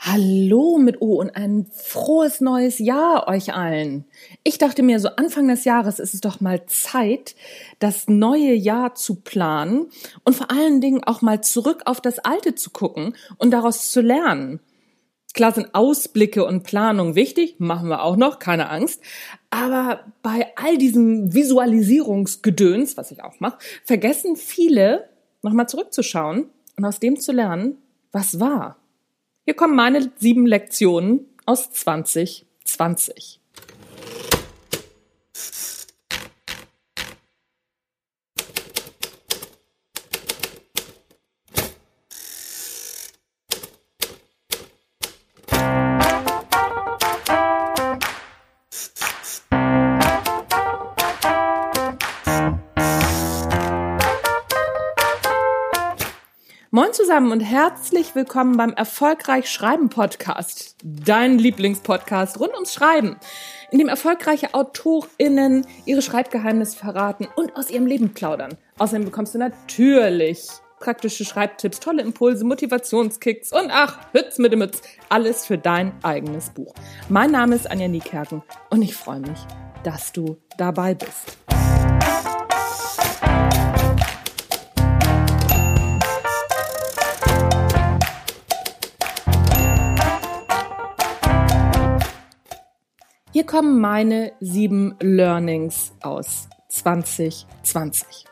Hallo mit O und ein frohes neues Jahr euch allen. Ich dachte mir, so Anfang des Jahres ist es doch mal Zeit, das neue Jahr zu planen und vor allen Dingen auch mal zurück auf das alte zu gucken und daraus zu lernen. Klar sind Ausblicke und Planung wichtig, machen wir auch noch, keine Angst. Aber bei all diesem Visualisierungsgedöns, was ich auch mache, vergessen viele, nochmal zurückzuschauen und aus dem zu lernen, was war. Hier kommen meine sieben Lektionen aus 2020. Moin zusammen und herzlich willkommen beim Erfolgreich Schreiben Podcast, dein Lieblingspodcast rund ums Schreiben, in dem erfolgreiche AutorInnen ihre Schreibgeheimnisse verraten und aus ihrem Leben plaudern. Außerdem bekommst du natürlich praktische Schreibtipps, tolle Impulse, Motivationskicks und ach, Hütz mit dem Mütz, alles für dein eigenes Buch. Mein Name ist Anja Niekerken und ich freue mich, dass du dabei bist. Kommen meine sieben Learnings aus 2020.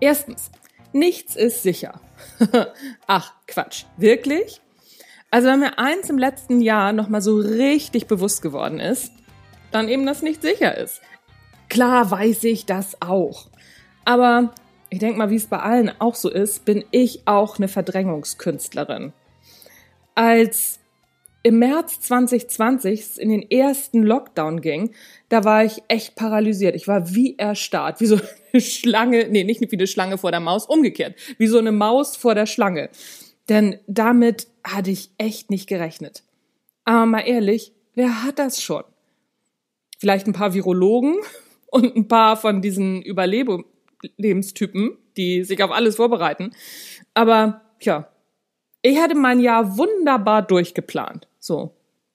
Erstens, nichts ist sicher. Ach, Quatsch. Wirklich? Also wenn mir eins im letzten Jahr nochmal so richtig bewusst geworden ist, dann eben, dass nicht sicher ist. Klar weiß ich das auch. Aber ich denke mal, wie es bei allen auch so ist, bin ich auch eine Verdrängungskünstlerin. Als im März 2020 in den ersten Lockdown ging, da war ich echt paralysiert. Ich war wie erstarrt, wie so eine Schlange, nee, nicht wie eine Schlange vor der Maus, umgekehrt, wie so eine Maus vor der Schlange. Denn damit hatte ich echt nicht gerechnet. Aber mal ehrlich, wer hat das schon? Vielleicht ein paar Virologen und ein paar von diesen Überlebenstypen, die sich auf alles vorbereiten. Aber, tja, ich hatte mein Jahr wunderbar durchgeplant. So.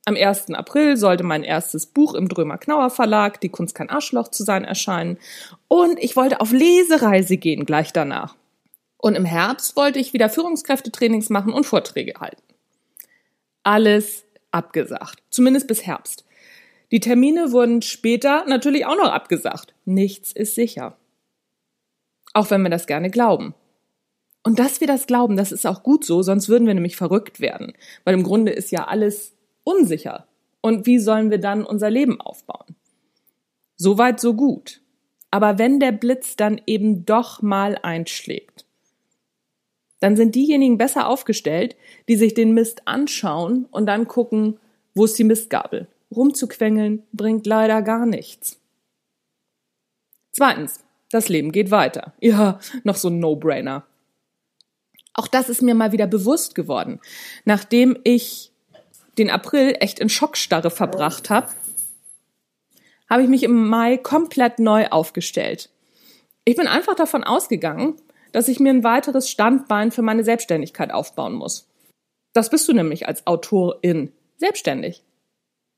Am 1. April sollte mein erstes Buch im Drömer Knauer Verlag, Die Kunst kein Arschloch zu sein, erscheinen. Und ich wollte auf Lesereise gehen gleich danach. Und im Herbst wollte ich wieder Führungskräftetrainings machen und Vorträge halten. Alles abgesagt. Zumindest bis Herbst. Die Termine wurden später natürlich auch noch abgesagt. Nichts ist sicher. Auch wenn wir das gerne glauben. Und dass wir das glauben, das ist auch gut so, sonst würden wir nämlich verrückt werden. Weil im Grunde ist ja alles unsicher. Und wie sollen wir dann unser Leben aufbauen? Soweit, so gut. Aber wenn der Blitz dann eben doch mal einschlägt, dann sind diejenigen besser aufgestellt, die sich den Mist anschauen und dann gucken, wo ist die Mistgabel. Rumzuquengeln bringt leider gar nichts. Zweitens, das Leben geht weiter. Ja, noch so ein No-Brainer. Auch das ist mir mal wieder bewusst geworden. Nachdem ich den April echt in Schockstarre verbracht habe, habe ich mich im Mai komplett neu aufgestellt. Ich bin einfach davon ausgegangen, dass ich mir ein weiteres Standbein für meine Selbstständigkeit aufbauen muss. Das bist du nämlich als Autorin selbstständig.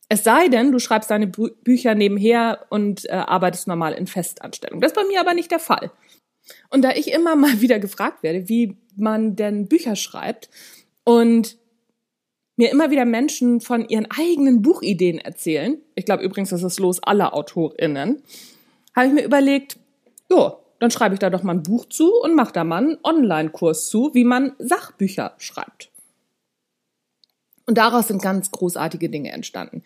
Es sei denn, du schreibst deine Bü Bücher nebenher und äh, arbeitest normal in Festanstellung. Das ist bei mir aber nicht der Fall. Und da ich immer mal wieder gefragt werde, wie man denn Bücher schreibt und mir immer wieder Menschen von ihren eigenen Buchideen erzählen, ich glaube übrigens, das ist los aller AutorInnen, habe ich mir überlegt, jo, dann schreibe ich da doch mal ein Buch zu und mache da mal einen Online-Kurs zu, wie man Sachbücher schreibt. Und daraus sind ganz großartige Dinge entstanden.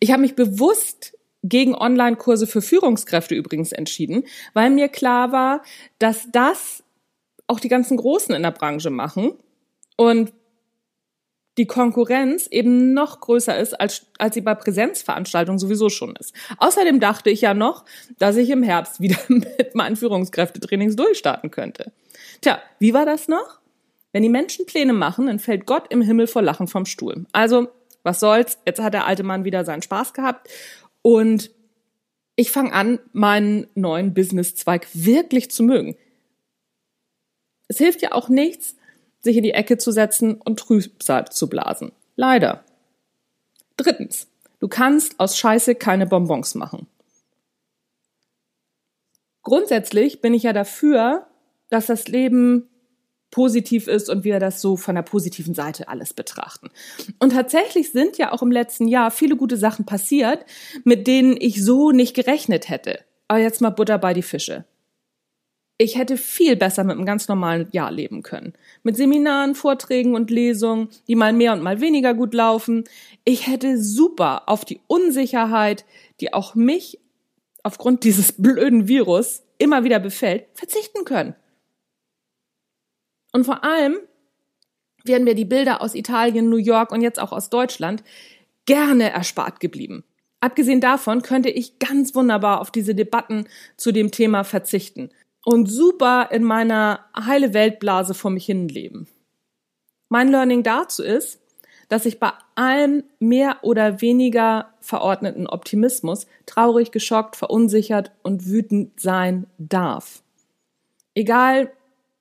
Ich habe mich bewusst gegen Online-Kurse für Führungskräfte übrigens entschieden, weil mir klar war, dass das auch die ganzen Großen in der Branche machen und die Konkurrenz eben noch größer ist, als, als sie bei Präsenzveranstaltungen sowieso schon ist. Außerdem dachte ich ja noch, dass ich im Herbst wieder mit meinen Führungskräftetrainings durchstarten könnte. Tja, wie war das noch? Wenn die Menschen Pläne machen, dann fällt Gott im Himmel vor Lachen vom Stuhl. Also, was soll's? Jetzt hat der alte Mann wieder seinen Spaß gehabt und ich fange an, meinen neuen Businesszweig wirklich zu mögen. Es hilft ja auch nichts, sich in die Ecke zu setzen und Trübsal zu blasen. Leider. Drittens, du kannst aus Scheiße keine Bonbons machen. Grundsätzlich bin ich ja dafür, dass das Leben positiv ist und wir das so von der positiven Seite alles betrachten. Und tatsächlich sind ja auch im letzten Jahr viele gute Sachen passiert, mit denen ich so nicht gerechnet hätte. Aber jetzt mal Butter bei die Fische. Ich hätte viel besser mit einem ganz normalen Jahr leben können. Mit Seminaren, Vorträgen und Lesungen, die mal mehr und mal weniger gut laufen. Ich hätte super auf die Unsicherheit, die auch mich aufgrund dieses blöden Virus immer wieder befällt, verzichten können. Und vor allem wären mir die Bilder aus Italien, New York und jetzt auch aus Deutschland gerne erspart geblieben. Abgesehen davon könnte ich ganz wunderbar auf diese Debatten zu dem Thema verzichten und super in meiner heile Weltblase vor mich hin leben. Mein Learning dazu ist, dass ich bei allem mehr oder weniger verordneten Optimismus traurig, geschockt, verunsichert und wütend sein darf. Egal,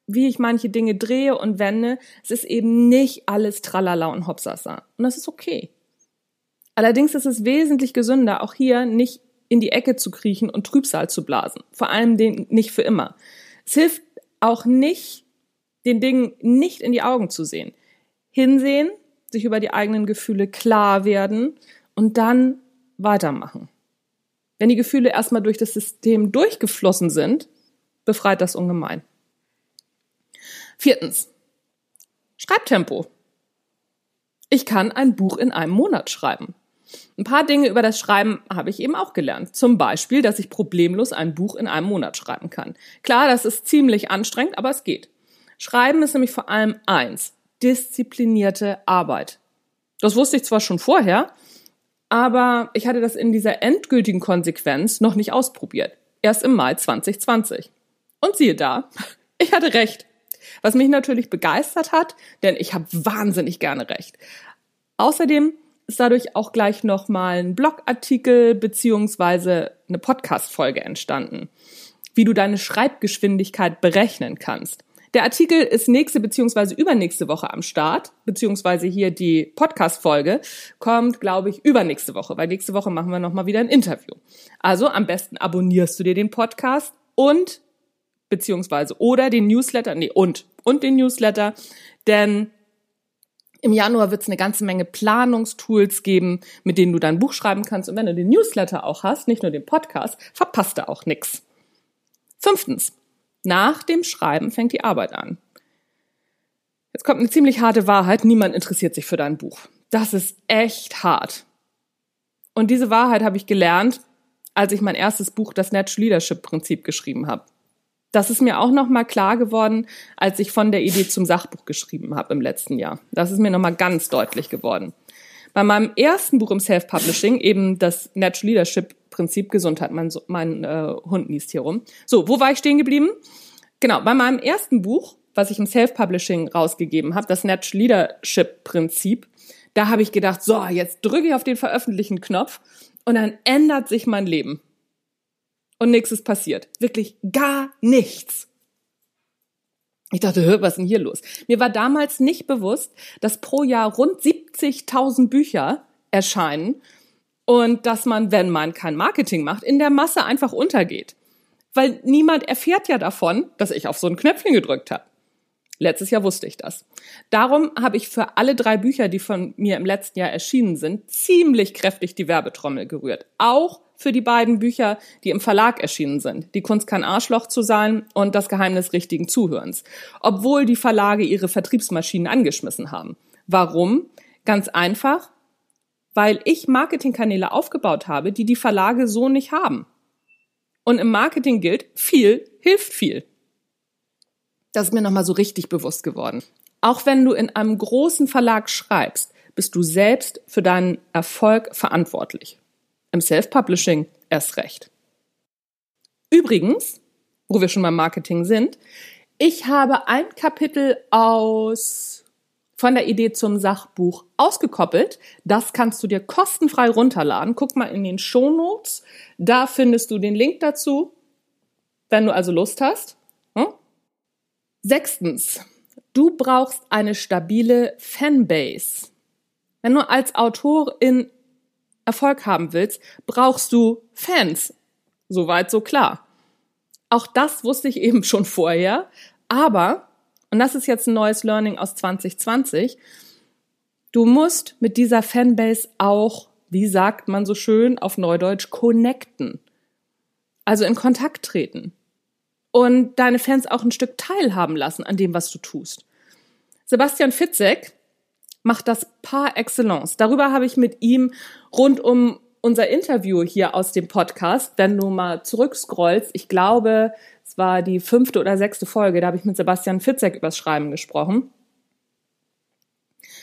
wie ich manche Dinge drehe und wende, es ist eben nicht alles Tralala und Hopsasa. Und das ist okay. Allerdings ist es wesentlich gesünder, auch hier nicht in die Ecke zu kriechen und Trübsal zu blasen. Vor allem den nicht für immer. Es hilft auch nicht, den Dingen nicht in die Augen zu sehen. Hinsehen, sich über die eigenen Gefühle klar werden und dann weitermachen. Wenn die Gefühle erstmal durch das System durchgeflossen sind, befreit das ungemein. Viertens. Schreibtempo. Ich kann ein Buch in einem Monat schreiben. Ein paar Dinge über das Schreiben habe ich eben auch gelernt. Zum Beispiel, dass ich problemlos ein Buch in einem Monat schreiben kann. Klar, das ist ziemlich anstrengend, aber es geht. Schreiben ist nämlich vor allem eins, disziplinierte Arbeit. Das wusste ich zwar schon vorher, aber ich hatte das in dieser endgültigen Konsequenz noch nicht ausprobiert. Erst im Mai 2020. Und siehe da, ich hatte recht. Was mich natürlich begeistert hat, denn ich habe wahnsinnig gerne recht. Außerdem ist dadurch auch gleich nochmal ein Blogartikel beziehungsweise eine Podcast-Folge entstanden, wie du deine Schreibgeschwindigkeit berechnen kannst. Der Artikel ist nächste beziehungsweise übernächste Woche am Start, beziehungsweise hier die Podcast-Folge kommt, glaube ich, übernächste Woche, weil nächste Woche machen wir nochmal wieder ein Interview. Also am besten abonnierst du dir den Podcast und beziehungsweise oder den Newsletter, nee, und, und den Newsletter, denn im Januar wird es eine ganze Menge Planungstools geben, mit denen du dein Buch schreiben kannst. Und wenn du den Newsletter auch hast, nicht nur den Podcast, verpasst du auch nix. Fünftens. Nach dem Schreiben fängt die Arbeit an. Jetzt kommt eine ziemlich harte Wahrheit. Niemand interessiert sich für dein Buch. Das ist echt hart. Und diese Wahrheit habe ich gelernt, als ich mein erstes Buch, das Natural Leadership Prinzip, geschrieben habe. Das ist mir auch noch mal klar geworden, als ich von der Idee zum Sachbuch geschrieben habe im letzten Jahr. Das ist mir noch mal ganz deutlich geworden. Bei meinem ersten Buch im Self-Publishing, eben das Natural Leadership Prinzip Gesundheit, mein, mein äh, Hund niest hier rum. So, wo war ich stehen geblieben? Genau, bei meinem ersten Buch, was ich im Self-Publishing rausgegeben habe, das Natural Leadership Prinzip, da habe ich gedacht, so, jetzt drücke ich auf den Veröffentlichen-Knopf und dann ändert sich mein Leben und nichts ist passiert. Wirklich gar nichts. Ich dachte, hör, was ist denn hier los? Mir war damals nicht bewusst, dass pro Jahr rund 70.000 Bücher erscheinen und dass man, wenn man kein Marketing macht, in der Masse einfach untergeht. Weil niemand erfährt ja davon, dass ich auf so ein Knöpfchen gedrückt habe. Letztes Jahr wusste ich das. Darum habe ich für alle drei Bücher, die von mir im letzten Jahr erschienen sind, ziemlich kräftig die Werbetrommel gerührt. Auch für die beiden Bücher, die im Verlag erschienen sind. Die Kunst kein Arschloch zu sein und das Geheimnis richtigen Zuhörens. Obwohl die Verlage ihre Vertriebsmaschinen angeschmissen haben. Warum? Ganz einfach, weil ich Marketingkanäle aufgebaut habe, die die Verlage so nicht haben. Und im Marketing gilt, viel hilft viel. Das ist mir nochmal so richtig bewusst geworden. Auch wenn du in einem großen Verlag schreibst, bist du selbst für deinen Erfolg verantwortlich. Im Self-Publishing erst recht. Übrigens, wo wir schon beim Marketing sind, ich habe ein Kapitel aus von der Idee zum Sachbuch ausgekoppelt. Das kannst du dir kostenfrei runterladen. Guck mal in den Shownotes. Da findest du den Link dazu, wenn du also Lust hast. Hm? Sechstens, du brauchst eine stabile Fanbase. Wenn du als Autorin Erfolg haben willst, brauchst du Fans. Soweit so klar. Auch das wusste ich eben schon vorher, aber, und das ist jetzt ein neues Learning aus 2020, du musst mit dieser Fanbase auch, wie sagt man so schön auf Neudeutsch, connecten. Also in Kontakt treten. Und deine Fans auch ein Stück teilhaben lassen an dem, was du tust. Sebastian Fitzek macht das par excellence. Darüber habe ich mit ihm rund um unser Interview hier aus dem Podcast, wenn du mal zurückscrollst, ich glaube, es war die fünfte oder sechste Folge, da habe ich mit Sebastian Fitzek übers Schreiben gesprochen.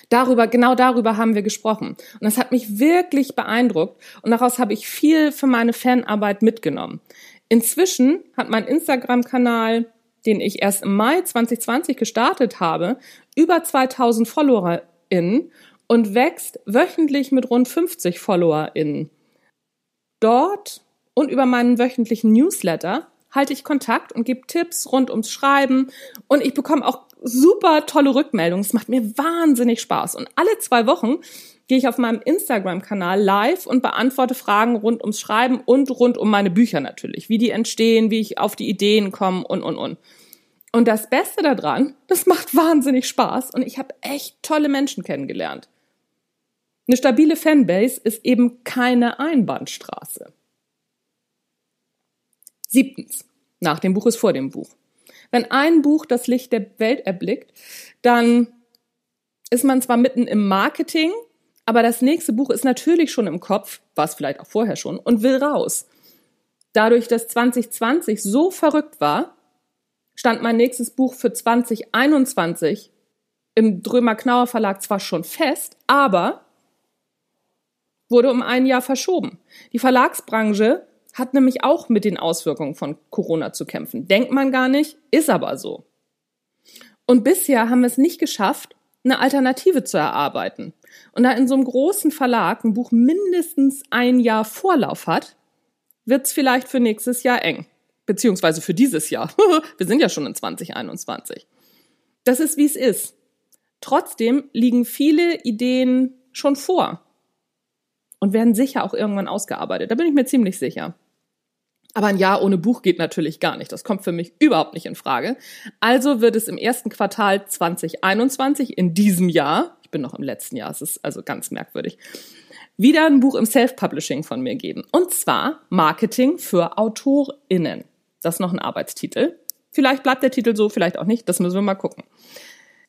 Darüber, genau darüber haben wir gesprochen. Und das hat mich wirklich beeindruckt und daraus habe ich viel für meine Fanarbeit mitgenommen. Inzwischen hat mein Instagram-Kanal, den ich erst im Mai 2020 gestartet habe, über 2000 FollowerInnen und wächst wöchentlich mit rund 50 FollowerInnen. Dort und über meinen wöchentlichen Newsletter halte ich Kontakt und gebe Tipps rund ums Schreiben und ich bekomme auch super tolle Rückmeldungen. Es macht mir wahnsinnig Spaß. Und alle zwei Wochen gehe ich auf meinem Instagram-Kanal live und beantworte Fragen rund ums Schreiben und rund um meine Bücher natürlich. Wie die entstehen, wie ich auf die Ideen komme und, und, und. Und das Beste daran, das macht wahnsinnig Spaß und ich habe echt tolle Menschen kennengelernt. Eine stabile Fanbase ist eben keine Einbahnstraße. Siebtens. Nach dem Buch ist vor dem Buch. Wenn ein Buch das Licht der Welt erblickt, dann ist man zwar mitten im Marketing, aber das nächste Buch ist natürlich schon im Kopf, war es vielleicht auch vorher schon, und will raus. Dadurch, dass 2020 so verrückt war, stand mein nächstes Buch für 2021 im Drömer-Knauer Verlag zwar schon fest, aber wurde um ein Jahr verschoben. Die Verlagsbranche hat nämlich auch mit den Auswirkungen von Corona zu kämpfen. Denkt man gar nicht, ist aber so. Und bisher haben wir es nicht geschafft, eine Alternative zu erarbeiten. Und da in so einem großen Verlag ein Buch mindestens ein Jahr Vorlauf hat, wird es vielleicht für nächstes Jahr eng. Beziehungsweise für dieses Jahr. wir sind ja schon in 2021. Das ist, wie es ist. Trotzdem liegen viele Ideen schon vor und werden sicher auch irgendwann ausgearbeitet. Da bin ich mir ziemlich sicher. Aber ein Jahr ohne Buch geht natürlich gar nicht. Das kommt für mich überhaupt nicht in Frage. Also wird es im ersten Quartal 2021, in diesem Jahr, ich bin noch im letzten Jahr, es ist also ganz merkwürdig, wieder ein Buch im Self-Publishing von mir geben. Und zwar Marketing für AutorInnen. Das ist noch ein Arbeitstitel. Vielleicht bleibt der Titel so, vielleicht auch nicht. Das müssen wir mal gucken.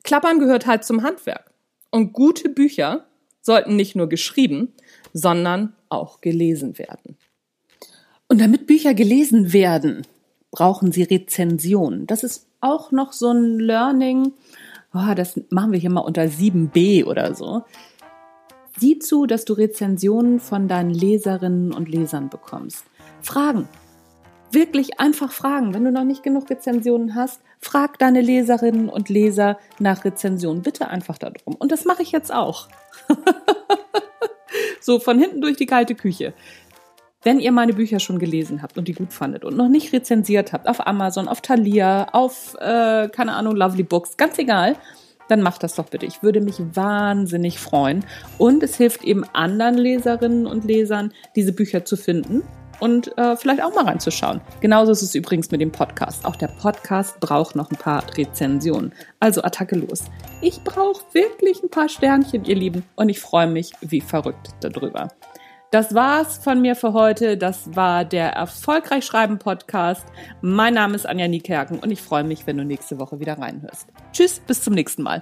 Klappern gehört halt zum Handwerk. Und gute Bücher sollten nicht nur geschrieben, sondern auch gelesen werden. Und damit Bücher gelesen werden, brauchen sie Rezensionen. Das ist auch noch so ein Learning. Oh, das machen wir hier mal unter 7b oder so. Sieh zu, dass du Rezensionen von deinen Leserinnen und Lesern bekommst. Fragen. Wirklich einfach fragen. Wenn du noch nicht genug Rezensionen hast, frag deine Leserinnen und Leser nach Rezensionen. Bitte einfach darum. Und das mache ich jetzt auch. so von hinten durch die kalte Küche. Wenn ihr meine Bücher schon gelesen habt und die gut fandet und noch nicht rezensiert habt, auf Amazon, auf Thalia, auf, äh, keine Ahnung, Lovely Books, ganz egal, dann macht das doch bitte. Ich würde mich wahnsinnig freuen. Und es hilft eben anderen Leserinnen und Lesern, diese Bücher zu finden und äh, vielleicht auch mal reinzuschauen. Genauso ist es übrigens mit dem Podcast. Auch der Podcast braucht noch ein paar Rezensionen. Also Attacke los. Ich brauche wirklich ein paar Sternchen, ihr Lieben, und ich freue mich wie verrückt darüber. Das war's von mir für heute. Das war der Erfolgreich Schreiben Podcast. Mein Name ist Anja Niekerken und ich freue mich, wenn du nächste Woche wieder reinhörst. Tschüss, bis zum nächsten Mal.